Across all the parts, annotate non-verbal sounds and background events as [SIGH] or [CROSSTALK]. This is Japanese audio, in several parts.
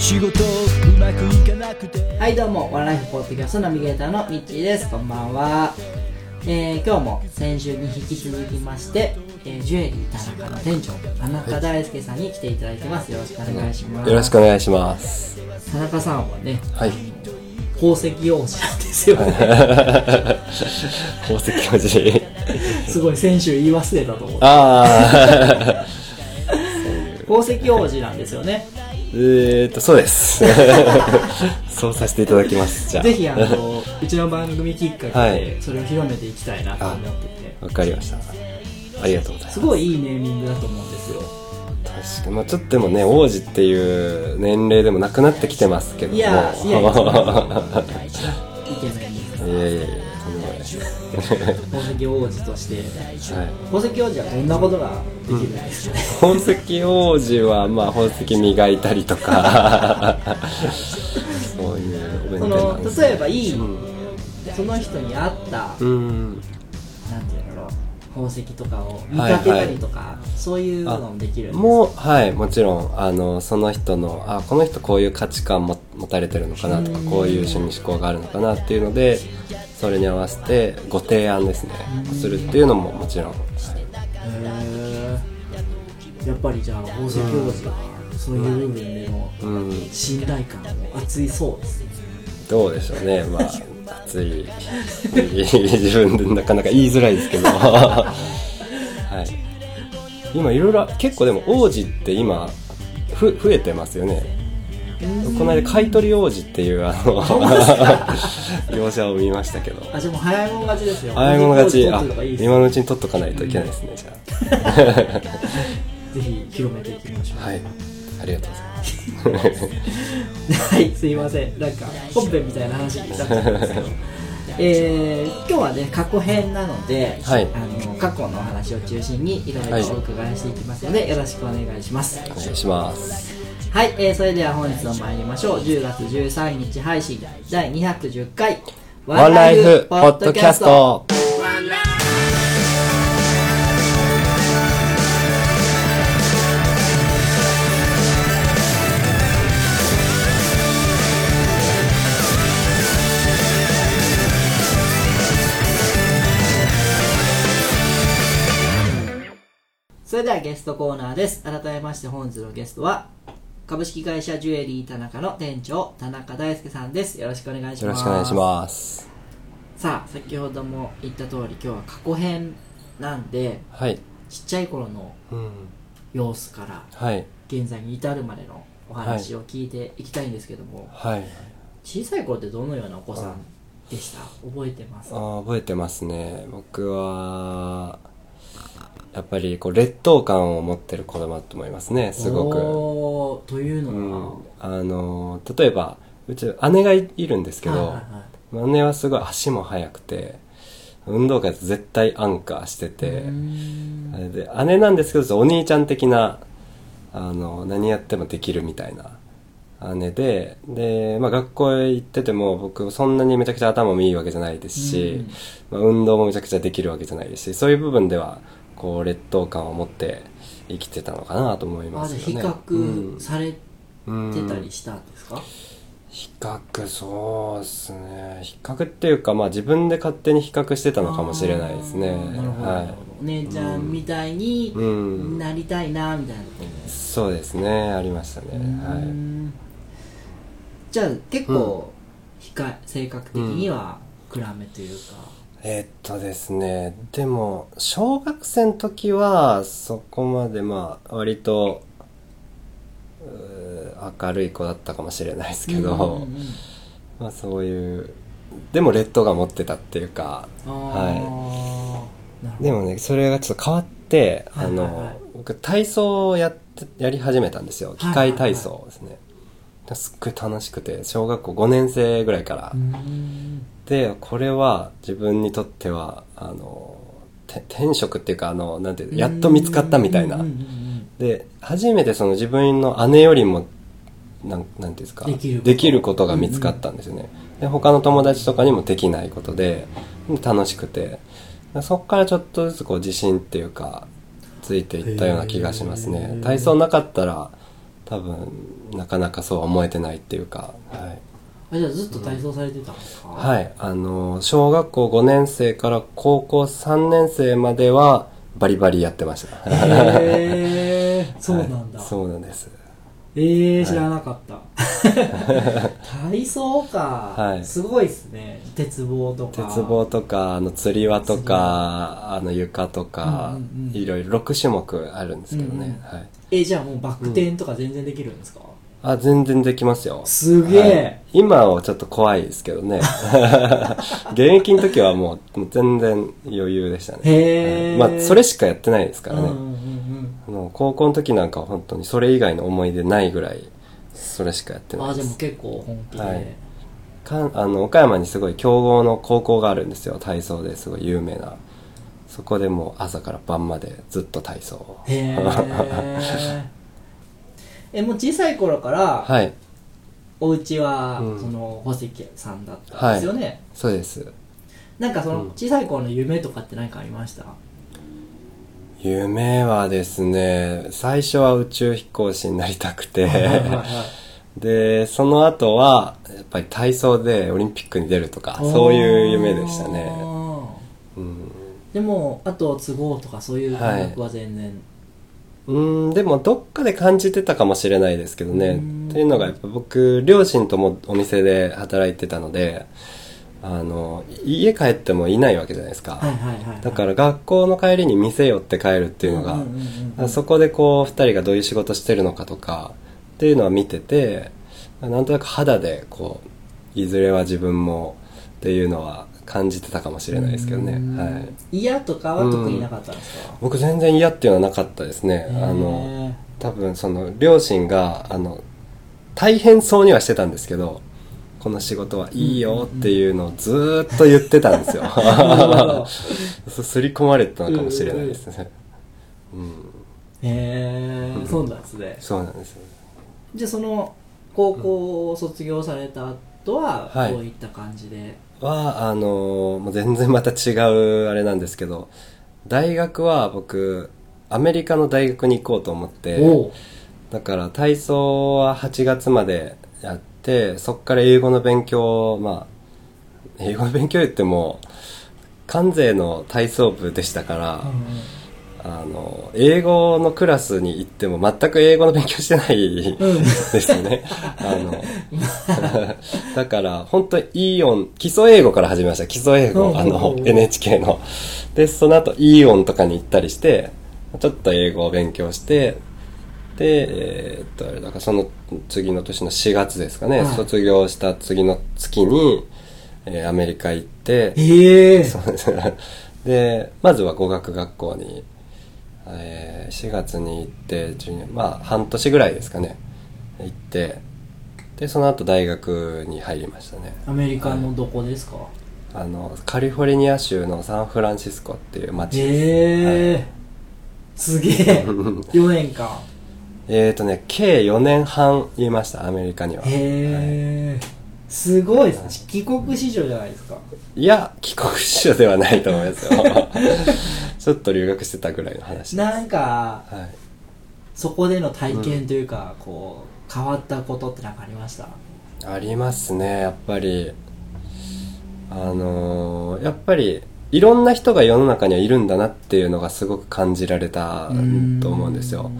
仕事うまくいかなくて。はいどうもワンライフポッドキャストナビゲーターのミッチーです。こんばんは、えー、今日も先週に引き続きまして、えージュエリー田中の店長田中大輔さんに来ていただいてます。よろしくお願いします。よろしくお願いします。田中さんはねはい。宝石王子なんですよね。宝石文字。[LAUGHS] すごい先週言い忘れたと思 [LAUGHS] うああ。宝石王子なんですよねえーと、そうです。[LAUGHS] そうさせていただきます。じゃあ。ぜひあのうちの番組きっかけはでいそれを広めていきたいなと思っててわかりました。ありがとうございますす。ごいいいネーミングだと思うんですよ確かに、まあちょっとでもね、王子っていう年齢でもなくなってきてますけども。いやいやいやいいやいやいや、とんでもないです。宝石王子として。はい。宝石王子はどんなことができるんですかね、宝石王子は、まあ宝石磨いたりとか、[LAUGHS] そういうおそ弁当。なんですの例えばいい、うんその人に合った、うん。なんていうんだろう宝石とかを見立てたりとか、そういうのもできるもうはいもちろん。あのその人のあこの人こういう価値観も持たれてるのかなとかこういう趣味思考があるのかなっていうのでそれに合わせてご提案ですね。するっていうのももちろん、はいへー。やっぱりじゃあ宝石王子はそういう部分でのうん、信頼感も厚いそうですね。どうでしょうね。まあ熱い。自分でなかなか言いづらいですけど。[LAUGHS] はい。今いろいろ結構でも王子って今ふ増えてますよねこの間買い取り王子っていうあの [LAUGHS] 業者を見ましたけど。あじゃあもう早い者勝ちですよ。早い者勝ち。あ今のうちに取っとかないといけないですねじゃ [LAUGHS] ぜひ広めていきましょう。あはい。ありがとうございます。はい、すいません。なんか、本編みたいな話になっちゃったんですけど。[LAUGHS] えー、今日はね、過去編なので、はい。あの過去のお話を中心にいろいろお伺いしていきますので、よろしくお願いします。お願いしますはい、えー、それでは本日の参りましょう。10月13日配信第210回、ワンライフポッドキャストそれではゲストコーナーです。改めまして本日のゲストは、株式会社ジュエリー田中の店長、田中大輔さんです。よろしくお願いします。よろしくお願いします。さあ先ほども言った通り今日は過去編なんではい。ちっちゃい頃のうん。様子からはい。現在に至るまでのお話を聞いていきたいんですけども、はい。小さい頃ってどのようなお子さんでした？覚えてますあー覚えてますね。僕はやっぱりこう劣等感を持ってる子供だと思いますね。すごく。というのうん。は、あの例えばうち姉がいいるんですけど、はいはいはい。姉はすごい足も速くて運動会だと絶対アンカーしててで姉なんですけどお兄ちゃん的なあの何やってもできるみたいな姉でで、まあ、学校へ行ってても僕そんなにめちゃくちゃ頭もいいわけじゃないですし、まあ、運動もめちゃくちゃできるわけじゃないですしそういう部分ではこう劣等感を持って生きてたのかなと思いまあすよね。比較されてうんたりしたんですか、比較そうですね。比較っていうかまあ自分で勝手に比較してたのかもしれないですね。はお姉ちゃんみたいにうん。なりたいなみたいなところでいそうですね。ありましたね。はい。んじゃあ結構、控え性格的には暗めというか、えーっとですねでも小学生の時はそこまでまあ割とうー明るい子だったかもしれないですけど、うんうんうん。まあそういうでも劣等が持ってたっていうかはい。なるほど。でもねそれがちょっと変わって、はいはいはい。あの僕体操をやってやり始めたんですよ。い機械体操ですね、すっごい楽しくて小学校5年生ぐらいから、うんでこれは自分にとってはあのて天職っていうかあのなんていうのやっと見つかったみたいな。うんうんうんで初めてその自分の姉よりもなんなんていうんですかできること。ことが見つかったんですよね、で他の友達とかにもできないことでで楽しくて。そこからちょっとずつこう自信っていうかついていったような気がしますへねー。体操なかったら多分なかなかそうは思えてないっていうかはいあじゃあずっと体操されてたんですか？はい、あの小学校5年生から高校3年生まではバリバリやってました。へえそうなんだ、はい。そうなんです。ええー、知らなかった、体操か、はい。すごいですね。鉄棒とか。鉄棒とか、あの釣り輪とか、あの床とか、うんうんうん。いろいろ6種目あるんですけどね。うんうん。はい。えじゃあもうバク転とか全然できるんですか、あ、全然できますよ。すげえ。はい。今はちょっと怖いですけどね。[LAUGHS] 現役の時はもう全然余裕でしたね。へー。はい。まあ、それしかやってないですからね。うんうんうんあの高校の時なんかは本当にそれ以外の思い出ないぐらいそれしかやってうんないです。あじゃあもう結構本気で、はい。かんあの岡山にすごい強豪の高校があるんですよ。体操ですごい有名な。そこでもう朝から晩までずっと体操を。へ [LAUGHS] ええもう小さい頃から、はい。お家は、うん。その宝石さんだったんですよね、そうです。なんかそのうん。小さい頃の夢とかって何かありました、夢はですね最初は宇宙飛行士になりたくて。はいはいはい [LAUGHS] でその後はやっぱり体操でオリンピックに出るとかそういう夢でしたね。うん。でもあと都合とかそういう感覚は全然、うーんでもどっかで感じてたかもしれないですけどね。うん。っていうのがやっぱ僕両親ともお店で働いてたのであの家帰ってもいないわけじゃないですか、はいはいはいはい。だから学校の帰りに店寄って帰るっていうのが、んんうんうん。そこでこう2人がどういう仕事してるのかとかっていうのは見ててなんとなく肌でこういずれは自分もっていうのは感じてたかもしれないですけどね、うん。はい、嫌とかは特になかったんですか、僕全然嫌っていうのはなかったですね。あの多分その両親があの大変そうにはしてたんですけどこの仕事はいいよっていうのをずーっと言ってたんですよ。[LAUGHS] ど。[LAUGHS] そう刷り込まれてたのかもしれないですね。うんへえそうなんですね。そうなんです。よじゃあその高校を卒業された後ははい。どういった感じで、はあのもう全然また違うあれなんですけど大学は僕アメリカの大学に行こうと思ってだから体操は8月までやってそっから英語の勉強まあ英語の勉強言っても関税の体操部でしたから、あの英語のクラスに行っても全く英語の勉強してないうんですよね。あの、[LAUGHS] だから、本当にイーオン、基礎英語から始めました。基礎英語、あの、NHK の。で、その後、イーオンとかに行ったりして、ちょっと英語を勉強して、で、えーっと、あれだからその次の年の4月ですかね、はい卒業した次の月に、えーアメリカ行って、ええそうですね。で、まずは語学学校に、えー4月に行って、12まあ半年ぐらいですかね、行って、で、その後大学に入りましたね。アメリカのどこですか、あの、カリフォルニア州のサンフランシスコっていう街です。ええすげえ。[LAUGHS] 4年間。えーとね、計4年半いました、アメリカには。へえすごいですね帰国子女じゃないですか。いや、帰国子女ではないと思いますよ。[LAUGHS] ちょっと留学してたぐらいの話です。なんかはい。そこでの体験というか、こう変わったことって何かありました？ありますねやっぱりあのーやっぱりいろんな人が世の中にはいるんだなっていうのがすごく感じられたと思うんですよ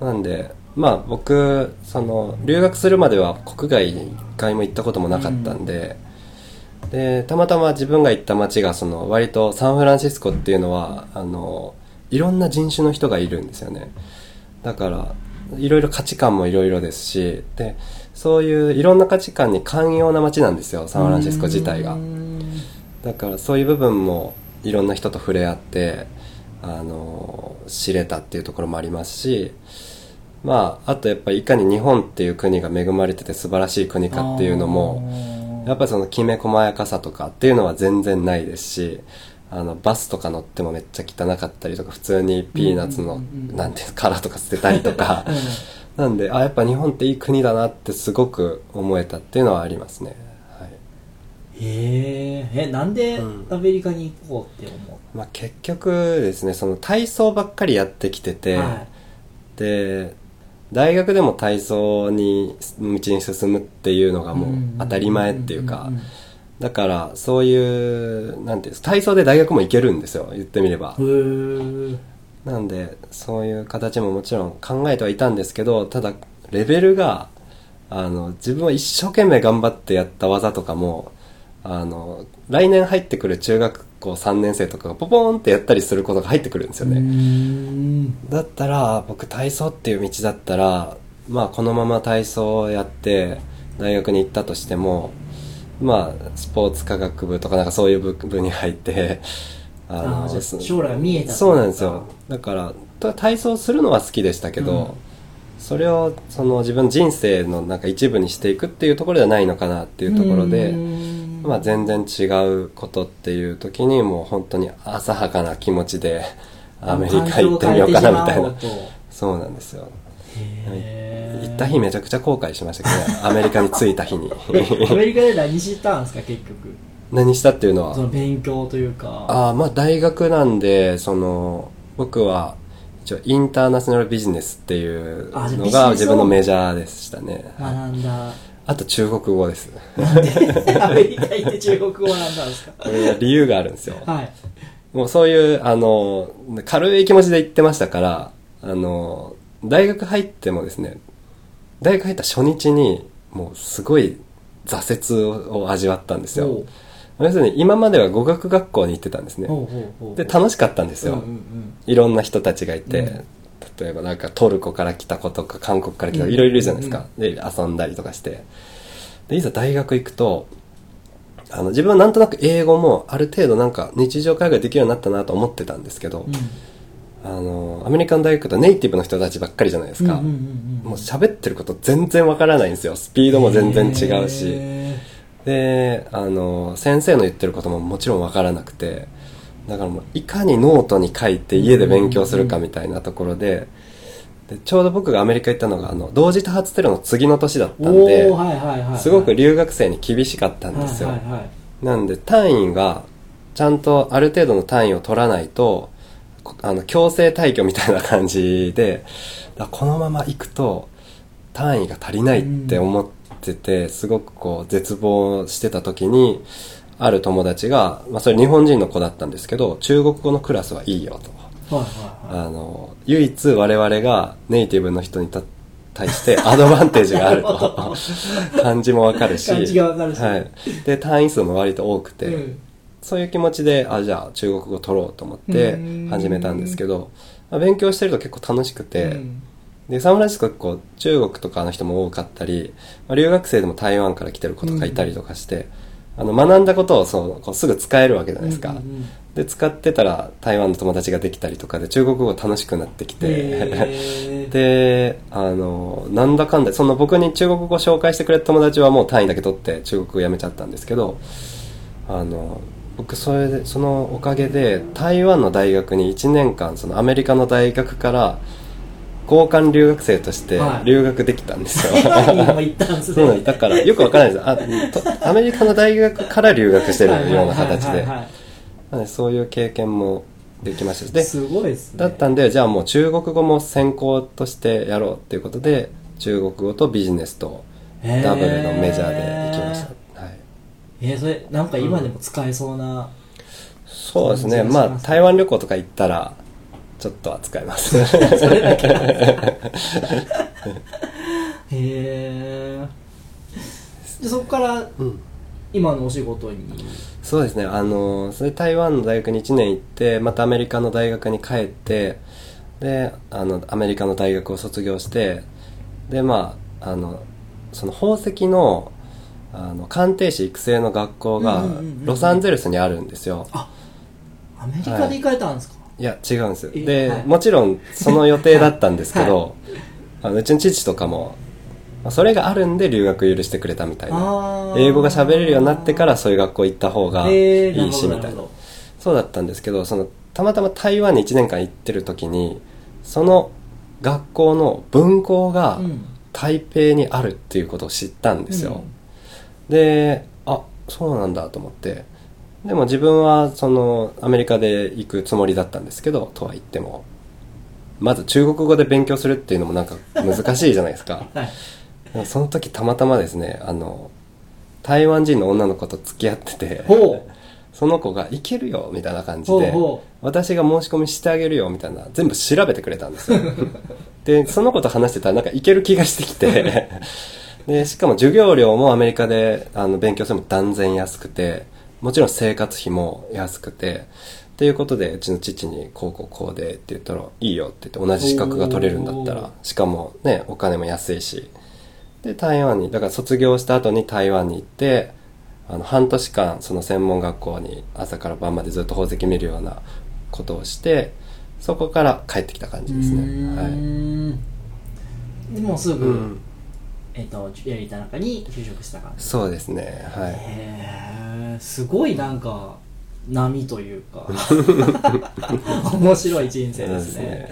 なんでまあ僕その留学するまでは国外に一回も行ったこともなかったんで、でたまたま自分が行った街がその割とサンフランシスコっていうのはあのいろんな人種の人がいるんですよね。だからいろいろ価値観もいろいろですしでそういういろんな価値観に寛容な街なんですよサンフランシスコ自体が。だからそういう部分もいろんな人と触れ合ってあの知れたっていうところもありますしまああとやっぱりいかに日本っていう国が恵まれてて素晴らしい国かっていうのもやっぱりそのきめ細やかさとかっていうのは全然ないですしあのバスとか乗ってもめっちゃ汚かったりとか普通にピーナッツの、うんうんうんなんていうの殻とか捨てたりとか。[LAUGHS] なんであやっぱ日本っていい国だなってすごく思えたっていうのはありますね、はい。へええなんでうん。アメリカに行こうって思まあ、結局ですねその体操ばっかりやってきてう、て、はい。で大学でも体操に道に進むっていうのがもう当たり前っていうかだからそういうなんていうんです体操で大学も行けるんですよ言ってみれば。なんでそういう形ももちろん考えてはいたんですけどただレベルがあの自分は一生懸命頑張ってやった技とかもあの来年入ってくる中学校3年生とかがポポーンってやったりすることが入ってくるんですよね、うん。だったら僕体操っていう道だったらまあこのまま体操をやって大学に行ったとしてもまあスポーツ科学部とかなんかそういう部部に入ってああじゃあそ将来が見えたそうなんですよ。だからた体操するのは好きでしたけど、うん。それをその自分人生のなんか一部にしていくっていうところではないのかなっていうところで、うんまあ、全然違うことっていう時にもう本当に浅はかな気持ちでアメリカ行ってみようかなみたいな。そうなんですよ。行った日めちゃくちゃ後悔しましたけどね。アメリカに着いた日に。え [LAUGHS] アメリカで何したんですか結局。何したっていうのは？その勉強というか。ああまあ大学なんでその僕は一応インターナショナルビジネスっていうのが自分のメジャーでしたね、学んだあと中国語ですアメリカ行って中国語学んですか？理由があるんですよ。はい。もうそういうあの軽い気持ちで言ってましたからあの大学入ってもですね大学入った初日にもうすごい挫折を味わったんですよ。要するに今までは語学学校に行ってたんですね。で楽しかったんですよ、いろんな人たちがいて、うん例えばなんかトルコから来た子とか韓国から来た子うん。いろいろいるじゃないですか、で遊んだりとかして。でいざ大学行くとあの自分はなんとなく英語もある程度なんか日常会話できるようになったなと思ってたんですけど、あのアメリカの大学だとネイティブの人たちばっかりじゃないですか、うんうんうんうん。もう喋ってること全然わからないんですよ。スピードも全然違うし、へであの先生の言ってることももちろん分からなくてだからもういかにノートに書いて家で勉強するかみたいなところででちょうど僕がアメリカ行ったのがあの同時多発テロの次の年だったーんでおーはいはいはいはい。すごく留学生に厳しかったんですよ、はいはいはい。なんで単位がちゃんとある程度の単位を取らないとこあの強制退去みたいな感じでこのまま行くと単位が足りないって思ってて、すごくこう絶望してた時にある友達が、まあ、それ日本人の子だったんですけど中国語のクラスはいいよと。はいはいはい。あの唯一我々がネイティブの人にた対して [LAUGHS] アドバンテージがあると。漢字もわかるし。漢字がわかるし。はい、で単位数も割と多くて、うん。そういう気持ちであじゃあ中国語取ろうと思ってうん。始めたんですけど、まあ勉強してると結構楽しくて、うん。でサンフランシスコ結構中国とかの人も多かったり、まあ、留学生でも台湾から来てる子とかいたりとかして、あの学んだことをそうこうすぐ使えるわけじゃないですか、うんうんうん。で使ってたら台湾の友達ができたりとかで中国語楽しくなってきて。[LAUGHS] であのなんだかんだその僕に中国語を紹介してくれた友達はもう単位だけ取って中国語やめちゃったんですけどあの僕それでそのおかげで台湾の大学に1年間そのアメリカの大学から交換留学生としてはい。留学できたんですよ、[LAUGHS] 台湾にも行ったんですね。そうなんだから。よくわからないです。あとアメリカの大学から留学してるような形で。そういう経験もできました。しですごいですね。だったんでじゃあもう中国語も専攻としてやろうっていうことで中国語とビジネスとダブルのメジャーで行きました、はい、えー、それなんか今でも使えそうな、そうですね。まあ台湾旅行とか行ったらちょっとは使えます。[LAUGHS] それだけ。なんですかへえでそこからうん。今のお仕事に？そうですね。あのそれ台湾の大学に1年行ってまたアメリカの大学に帰ってであのアメリカの大学を卒業してでまああのその宝石のあの鑑定士育成の学校がうんうんうんうんロサンゼルスにあるんですよ、アメリカで行かれたんですか、いや違うんですよえで、はいもちろんその予定だったんですけど、[LAUGHS] あのうちの父とかも、まあそれがあるんで留学許してくれたみたいな。英語が喋れるようになってからそういう学校行った方がいいし、みたいな。そうだったんですけど、その、たまたま台湾に1年間行ってる時に、その学校の分校がうん台北にあるっていうことを知ったんですよ。で、あ、そうなんだと思って。でも自分はそのアメリカで行くつもりだったんですけど、とは言っても。まず中国語で勉強するっていうのもなんか難しいじゃないですか。はい。その時たまたまですね、あの、台湾人の女の子と付き合ってて、その子がいけるよみたいな感じで私が申し込みしてあげるよみたいな全部調べてくれたんですよ。[LAUGHS] でその子と話してたらなんかいける気がしてきて。[LAUGHS] でしかも授業料もアメリカであの勉強するのも断然安くてもちろん生活費も安くてっていうことでうちの父にこうこうこうでって言ったらいいよって言って同じ資格が取れるんだったらしかもねお金も安いし。で台湾にだから卒業した後に台湾に行ってあの半年間その専門学校に朝から晩までずっと宝石見るようなことをしてそこから帰ってきた感じですうねーはい。んでもうすぐ、うんえっ、とジュエリー田中に就職した感じ。そうですね。はい。へえすごいなんか波というか。[LAUGHS] 面白い人生ですね。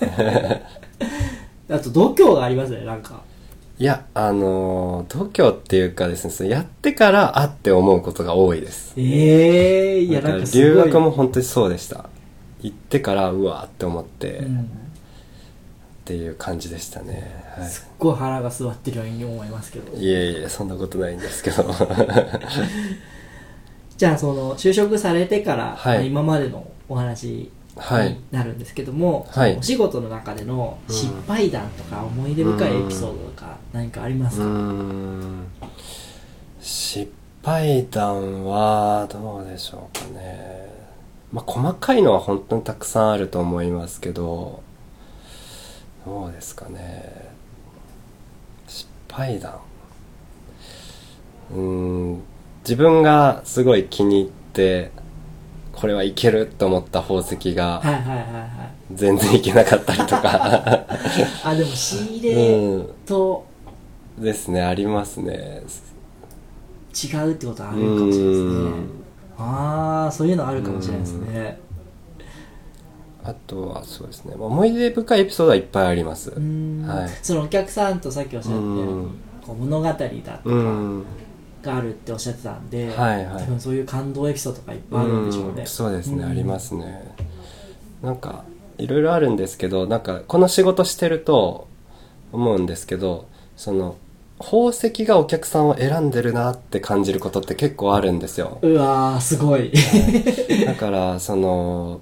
[LAUGHS] あと度胸がありますねなんか。いやあのー度胸っていうかですねそれやってからあって思うことが多いです。ええいやなんか留学も本当にそうでした。行ってからうわーって思って、っうん。ていう感じでしたね、はい。すっごい腹が座ってるように思いますけど。いえいえそんなことないんですけど。[LAUGHS] じゃあその就職されてから、はい。まあ今までのお話はいになるんですけども、はい。お仕事の中での失敗談とか思い出深いエピソードとか何かありますか、ん。失敗談はどうでしょうかね。まあ細かいのは本当にたくさんあると思いますけどどうですかね失敗談うーん自分がすごい気に入ってこれはいけると思った宝石が全然いけなかったりとか。[LAUGHS] あでも仕入うれん。とですねありますね。違うってことはあるかもしれないですね。うん。ああそういうのあるかもしれないですねあとはそうですね。まあ思い出深いエピソードはいっぱいあります。はい。そのお客さんとさっきおっしゃったようにうん。こう物語だとかうんがあるっておっしゃってたんで、はいはい。多分そういう感動エピソードがいっぱいあるんでしょうね、んそうですね、うん。ありますね。なんかいろいろあるんですけどなんかこの仕事してると思うんですけどその宝石がお客さんを選んでるなって感じることって結構あるんですよ。うわーすごい。だからその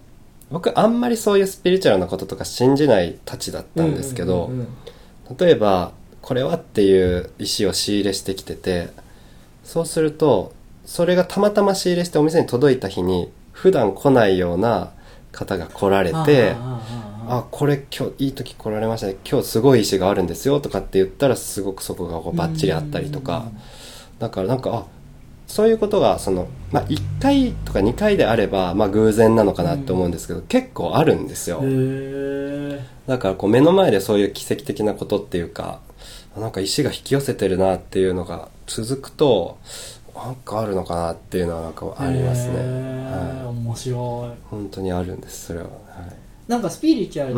僕あんまりそういうスピリチュアルなこととか信じないたちだったんですけど、例えばこれはっていう石を仕入れしてきててそうするとそれがたまたま仕入れしてお店に届いた日に普段来ないような方が来られてあこれ今日いい時来られましたね。今日すごい石があるんですよとかって言ったらすごくそこがこうバッチリあったりとか。だからなんかあそういうことがその、まあ、1回とか2回であれば、まあ、偶然なのかなって思うんですけど、結構あるんですよ、だからこう目の前でそういう奇跡的なことっていうかなんか石が引き寄せてるなっていうのが続くとなんかあるのかなっていうのはなんかーありますね、はい、面白い。本当にあるんですそれは、はい、なんかスピリチュアル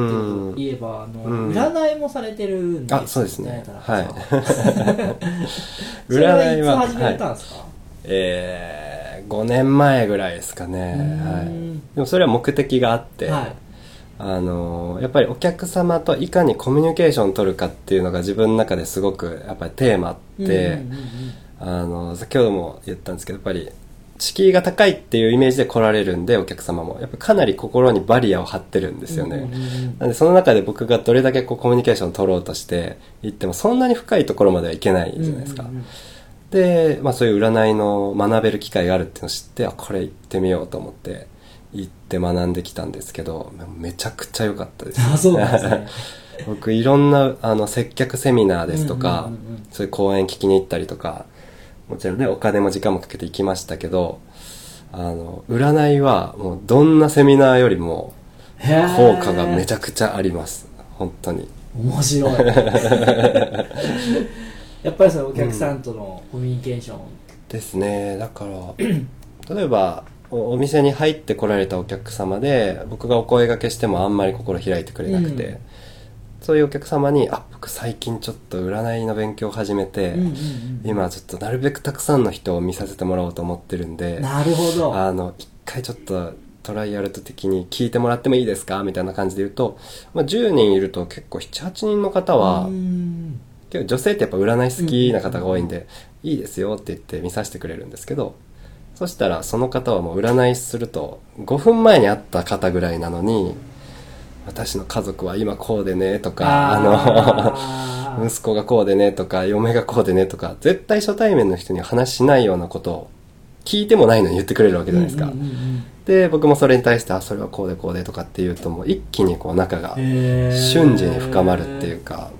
って言えば、あのうん。占いもされてるんですよあそうですね。はい。[LAUGHS] 占いは始めたんですか、えー、5年前ぐらいですかね、はい、うんでもそれは目的があって、はい。あのーやっぱりお客様といかにコミュニケーションを取るかっていうのが自分の中ですごくやっぱりテーマって、あの先ほども言ったんですけどやっぱり敷居が高いっていうイメージで来られるんでお客様も。やっぱかなり心にバリアを張ってるんですよね、なんでその中で僕がどれだけこうコミュニケーションを取ろうとして行ってもそんなに深いところまではいけないじゃないですか、うんうんうんで、まあ、そういう占いの学べる機会があるっていうのを知ってあこれ行ってみようと思って行って学んできたんですけどめちゃくちゃ良かったです。あそうなんですね。[LAUGHS] 僕いろんなあの接客セミナーですとか、うんうんうんうん。そういう講演聞きに行ったりとかもちろんねお金も時間もかけて行きましたけどあの占いはもうどんなセミナーよりも効果がめちゃくちゃあります。本当に。面白い [LAUGHS] やっぱりそのお客さんとのコミュニケーション、ですね。だから [CLEARS THROAT] 例えばおお店に入ってこられたお客様で僕がお声掛けしてもあんまり心開いてくれなくて、うん。そういうお客様に「あ僕最近ちょっと占いの勉強を始めて、うんうんうん今ちょっとなるべくたくさんの人を見させてもらおうと思ってるんでなるほど。あの一回ちょっとトライアルト的に聞いてもらってもいいですか？みたいな感じで言うと、まあ、10人いると結構78人の方は、うん結構女性ってやっぱ占い好きな方が多いんで、いいですよって言って見させてくれるんですけどそしたらその方はもう占いすると5分前に会った方ぐらいなのに私の家族は今こうでねとかあの [LAUGHS] 息子がこうでねとか嫁がこうでねとか絶対初対面の人には話しないようなことを聞いてもないのに言ってくれるわけじゃないですか、で僕もそれに対してあそれはこうでこうでとかって言うともう一気にこう仲が瞬時に深まるっていうかだ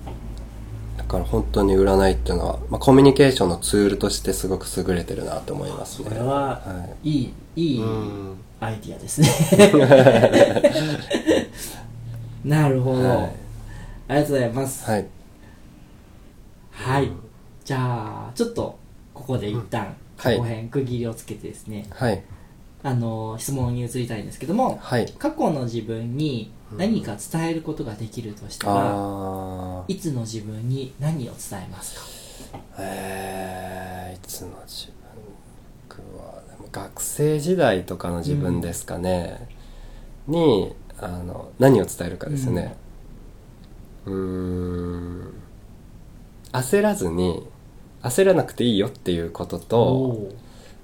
から本当に占いっていうのは、まあ、コミュニケーションのツールとしてすごく優れてるなと思いますね。これははいいいいいうん。アイディアですね。[LAUGHS] なるほど、はい。ありがとうございます。はい。はい、じゃあちょっとここで一旦はい。後編区切りをつけてですね、はい。あの質問に移りたいんですけどもはい。過去の自分に何か伝えることができるとしたら、あーいつの自分に何を伝えますか？えー、いつの自分？僕はでも学生時代とかの自分ですかね、にあの何を伝えるかですね。うーん。焦らずに焦らなくていいよっていうこととお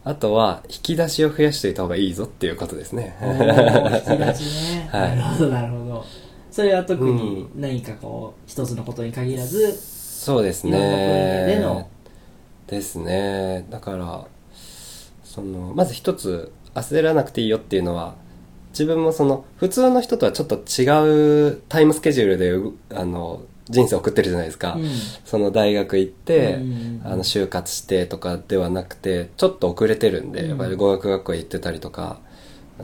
あとは引き出しを増やしておいた方がいいぞっていうことですね。ー引き出しね、[LAUGHS] はい。なるほどなるほどそれは特に何かこう一つのことに限らずそうですいろんな分野ねでの。ですね。だからそのまず一つ焦らなくていいよっていうのは自分もその普通の人とはちょっと違うタイムスケジュールでうあの人生を送ってるじゃないですか、うん。その大学行って、うん。あの就活してとかではなくてちょっと遅れてるんで、うん。やっぱり語学学校へ行ってたりとか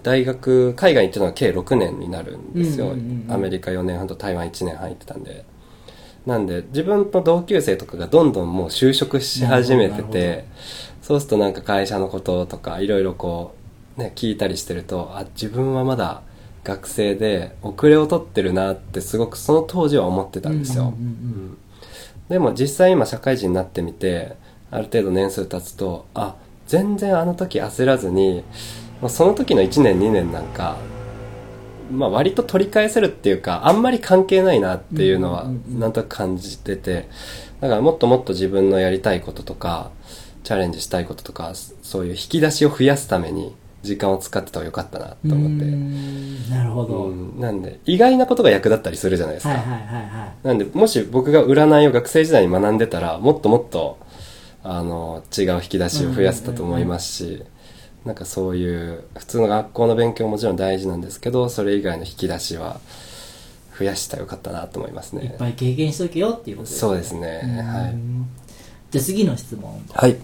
大学海外に行ってるのは計6年になるんですよ、うんうんうんうん。アメリカ4年半と台湾1年半行ってたんで。なんで自分の同級生とかがどんどんもう就職し始めててそうするとなんか会社のこととかいろいろこうね聞いたりしてるとあ自分はまだ学生で遅れを取ってるなってすごくその当時は思ってたんですよ、うんうんうん。うん。でも実際今社会人になってみてある程度年数経つとあ全然あの時焦らずにもうその時の1年2年なんかまあ割と取り返せるっていうかあんまり関係ないなっていうのはうんうんうんなんとなく感じててだからもっともっと自分のやりたいこととかチャレンジしたいこととかそういう引き出しを増やすために時間を使ってた方がよかったなと思って。なるほど、うんなんで意外なことが役立ったりするじゃないですか、はいはいはいはい。なんで、もし僕が占いを学生時代に学んでたら、もっともっと、あの、違う引き出しを増やせたと思いますし、なんかそういう、普通の学校の勉強ももちろん大事なんですけど、それ以外の引き出しは増やしたらよかったなと思いますね。いっぱい経験しとけよっていうことですそうですね。うんはい。じゃあ次の質問はい。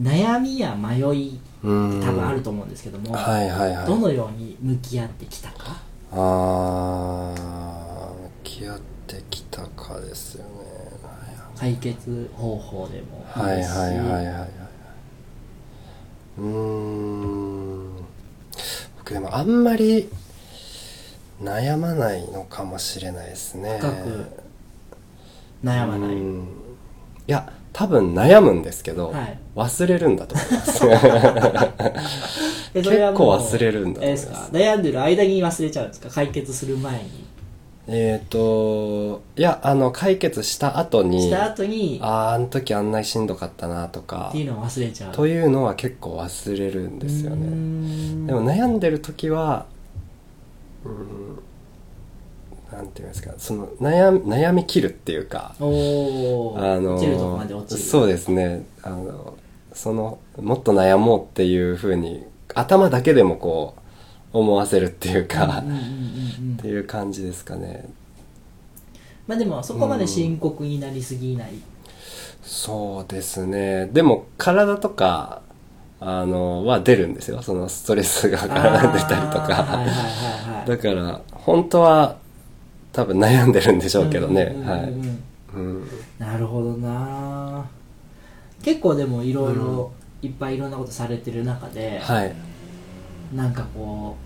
悩みや迷いうん。多分あると思うんですけども、はいはいはい。どのように向き合ってきたか？あー、向き合ってきたかですよね。解決方法でもはいはいいですしはいはいはいうーん。僕でもあんまり悩まないのかもしれないですね。深く悩まない。うん。いや多分悩むんですけど、はい。忘れるんだと思います。[LAUGHS] えそれはもう結構忘れるんだと思います。えですか。悩んでる間に忘れちゃうんですか？解決する前にえっといやあの解決した後にした後にあああの時あんなにしんどかったなとかっていうのを忘れちゃう。というのは結構忘れるんですよね。ん。でも悩んでる時はうんなんていうんですかその悩み悩み切るっていうかおおあの落ちるとこまで落ちる。そうですね。あのそのもっと悩もうっていうふうに頭だけでもこう思わせるっていうか、うんうんうんうんうん。っていう感じですかね。まあでもそこまで深刻になりすぎない。そうですね。でも体とかあのは出るんですよ。そのストレスが体に出たりとか。だから本当は多分悩んでるんでしょうけどね、うんうんうんうんはい、うん、なるほどな。結構でもいろいろいっぱいいろんなことされてる中で、はいなんかこ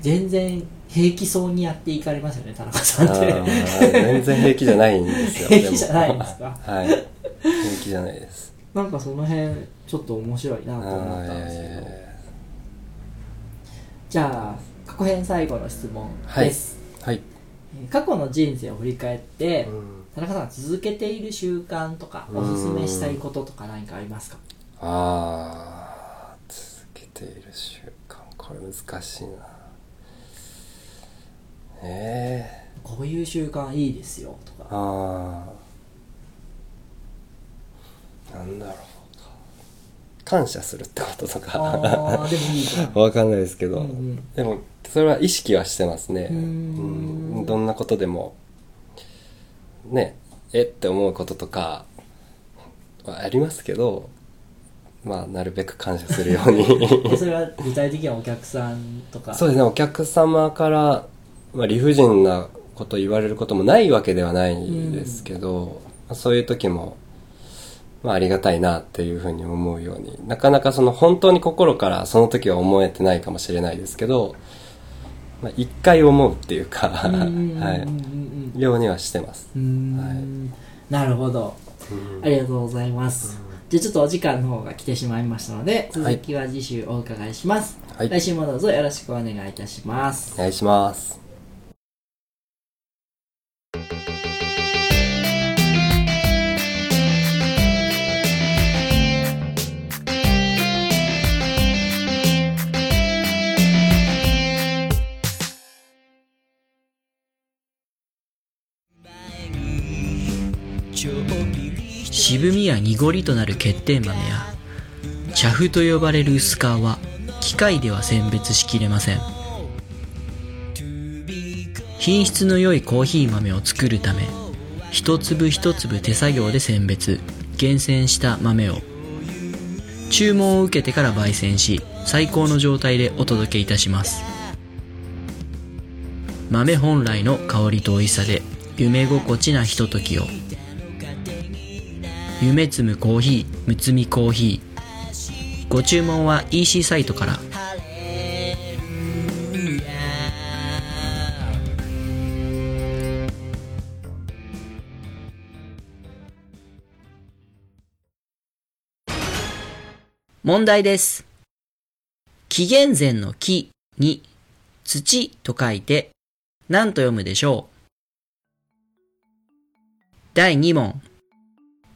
う全然平気そうにやっていかれますよね田中さんあって。ー全然平気じゃないんですよ [LAUGHS] 平気じゃないんですか？はい。平気じゃないです。なんかその辺ちょっと面白いなと思ったんですけど。じゃあ過去編最後の質問です、はい、えー過去の人生を振り返って、うん。田中さんが続けている習慣とかおすすめしたいこととか何かありますか？あー。続けている習慣。これ難しいな。ええ。こういう習慣いいですよとか。ああ。なんだろう感謝するってこととか。わかんないですけど、うんうん。でもそれは意識はしてますね。うん。どんなことでも。ね。えって思うこととかはありますけどまあなるべく感謝するように。[LAUGHS] それは具体的にはお客さんとか？そうですね。お客様から、まあ、理不尽なこと言われることもないわけではないですけど、まあそういう時も、まあ、ありがたいなっていうふうに思うようになかなかその本当に心からその時は思えてないかもしれないですけど、まあ、一回思うっていうか、うんうんうんうんうん。はい、ようにはしてます。うーん。なるほど。ありがとうございます、じゃあちょっとお時間の方が来てしまいましたので続きは次週お伺いします、はい。来週もどうぞよろしくお願いいたします。お願いします。渋みや濁りとなる欠点豆や茶粉と呼ばれる薄皮は機械では選別しきれません。品質の良いコーヒー豆を作るため一粒一粒手作業で選別厳選した豆を。注文を受けてから焙煎し最高の状態でお届けいたします。豆本来の香りと美味しさで夢心地なひとときを。夢摘むコーヒーむつみコーヒー。ご注文は EC サイトから。問題です。紀元前の木に土と書いて何と読むでしょう。第2問。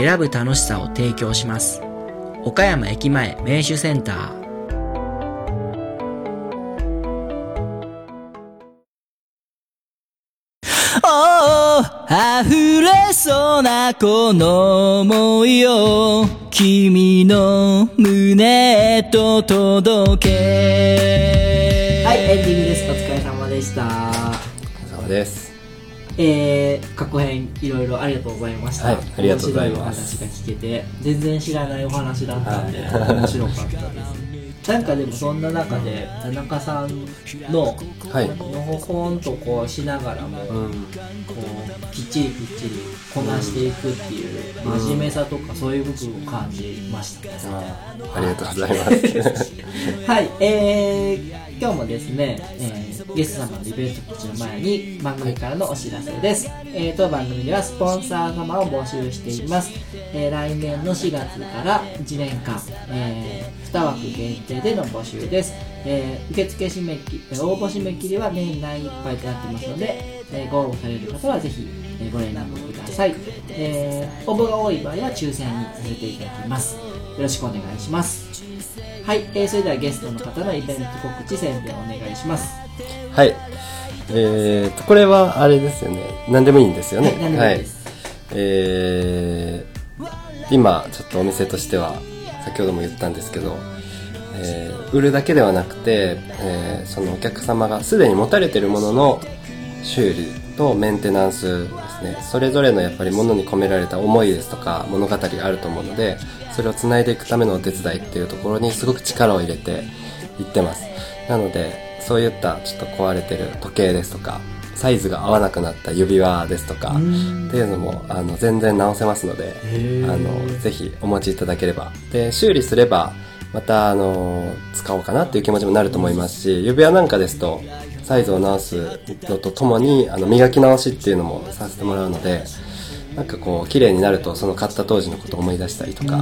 選ぶ楽しさを提供します。岡山駅前名手センター。溢れそうなこの想いを君の胸へと届け。はいエンディングです。お疲れ様でした。そうです。えー、過去編いろいろありがとうございました、はいありがとうございます面白いお話が聞けて全然知らないお話だったんで、はい面白かったですなんかでもそんな中で田中さんのはい。のほほんとこうしながらも、こうん。うきっちりきっちりこなしていくっていう真面目さとかそういう部分を感じましたね、あありがとうございます。[LAUGHS] はい、えー、今日もですね、えーゲスト様のイベント告知の前に番組からのお知らせです。えー、当番組ではスポンサー様を募集しています。えー来年の4月から1年間、えー2枠限定での募集です。えー受付締め切り、応募締め切りは年内いっぱいとなってますので、えーご応募される方はぜひ、えご連絡ください。えー応募が多い場合は抽選にさせていただきます。よろしくお願いします。はい、えーそれではゲストの方のイベント告知宣伝お願いします。はい。えーと、これはあれですよね。何でもいいんですよね。はいえー、今、ちょっとお店としては、先ほども言ったんですけど、えー売るだけではなくて、えーそのお客様がすでに持たれているものの修理とメンテナンスですね。それぞれのやっぱり物に込められた思いですとか物語があると思うので、それを繋いでいくためのお手伝いっていうところにすごく力を入れていってます。なので、そういったちょっと壊れてる時計ですとか、サイズが合わなくなった指輪ですとか、っていうのも、あの、全然直せますので、あの、ぜひお持ちいただければ。で、修理すれば、また、あの、使おうかなっていう気持ちもなると思いますし、指輪なんかですと、サイズを直すのとともに、あの、磨き直しっていうのもさせてもらうので、なんかこう、綺麗になると、その買った当時のことを思い出したりとか、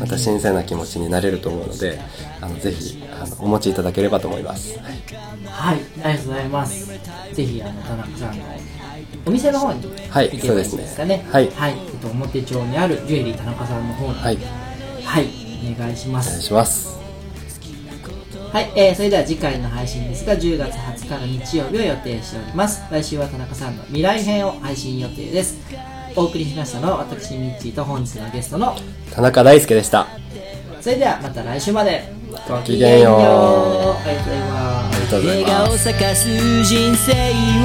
また新鮮な気持ちになれると思うので、あの、ぜひ、あの、お持ちいただければと思います。はいはい、ありがとうございます。ぜひ、あの、田中さんのお店の方にはい行けばいいんですかね。そうですねはい。えっと、表町にあるジュエリー田中さんの方に。はい。はい。お願いしまお願いす。します。はい、えー、それでは次回の配信ですが、10月20日の日曜日を予定しております。来週は田中さんの未来編を配信予定です。お送りしましたのは私、ミッチーと本日のゲストの、田中大輔でした。それではまた来週まで。ごきげんようありがとうございます。ありがとうござい笑ます。顔咲かす人生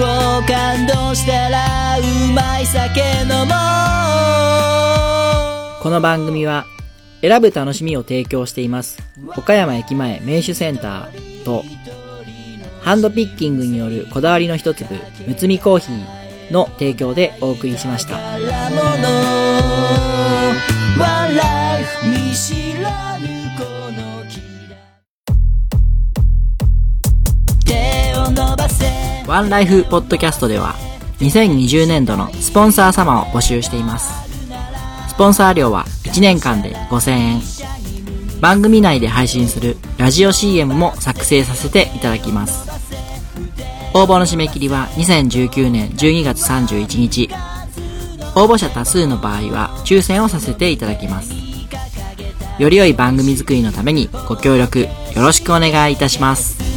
を感動したらうまい酒飲もうこの番組は選ぶ楽しみを提供しています岡山駅前名手センターとハンドピッキングによるこだわりの一粒むつみコーヒーの提供でお送りしました。ワンライフポッドキャストでは2020年度のスポンサー様を募集しています。スポンサー料は1年間で5000円。番組内で配信するラジオ CM も作成させていただきます。応募の締め切りは2019年12月31日。応募者多数の場合は抽選をさせていただきます。より良い番組作りのためにご協力よろしくお願いいたします。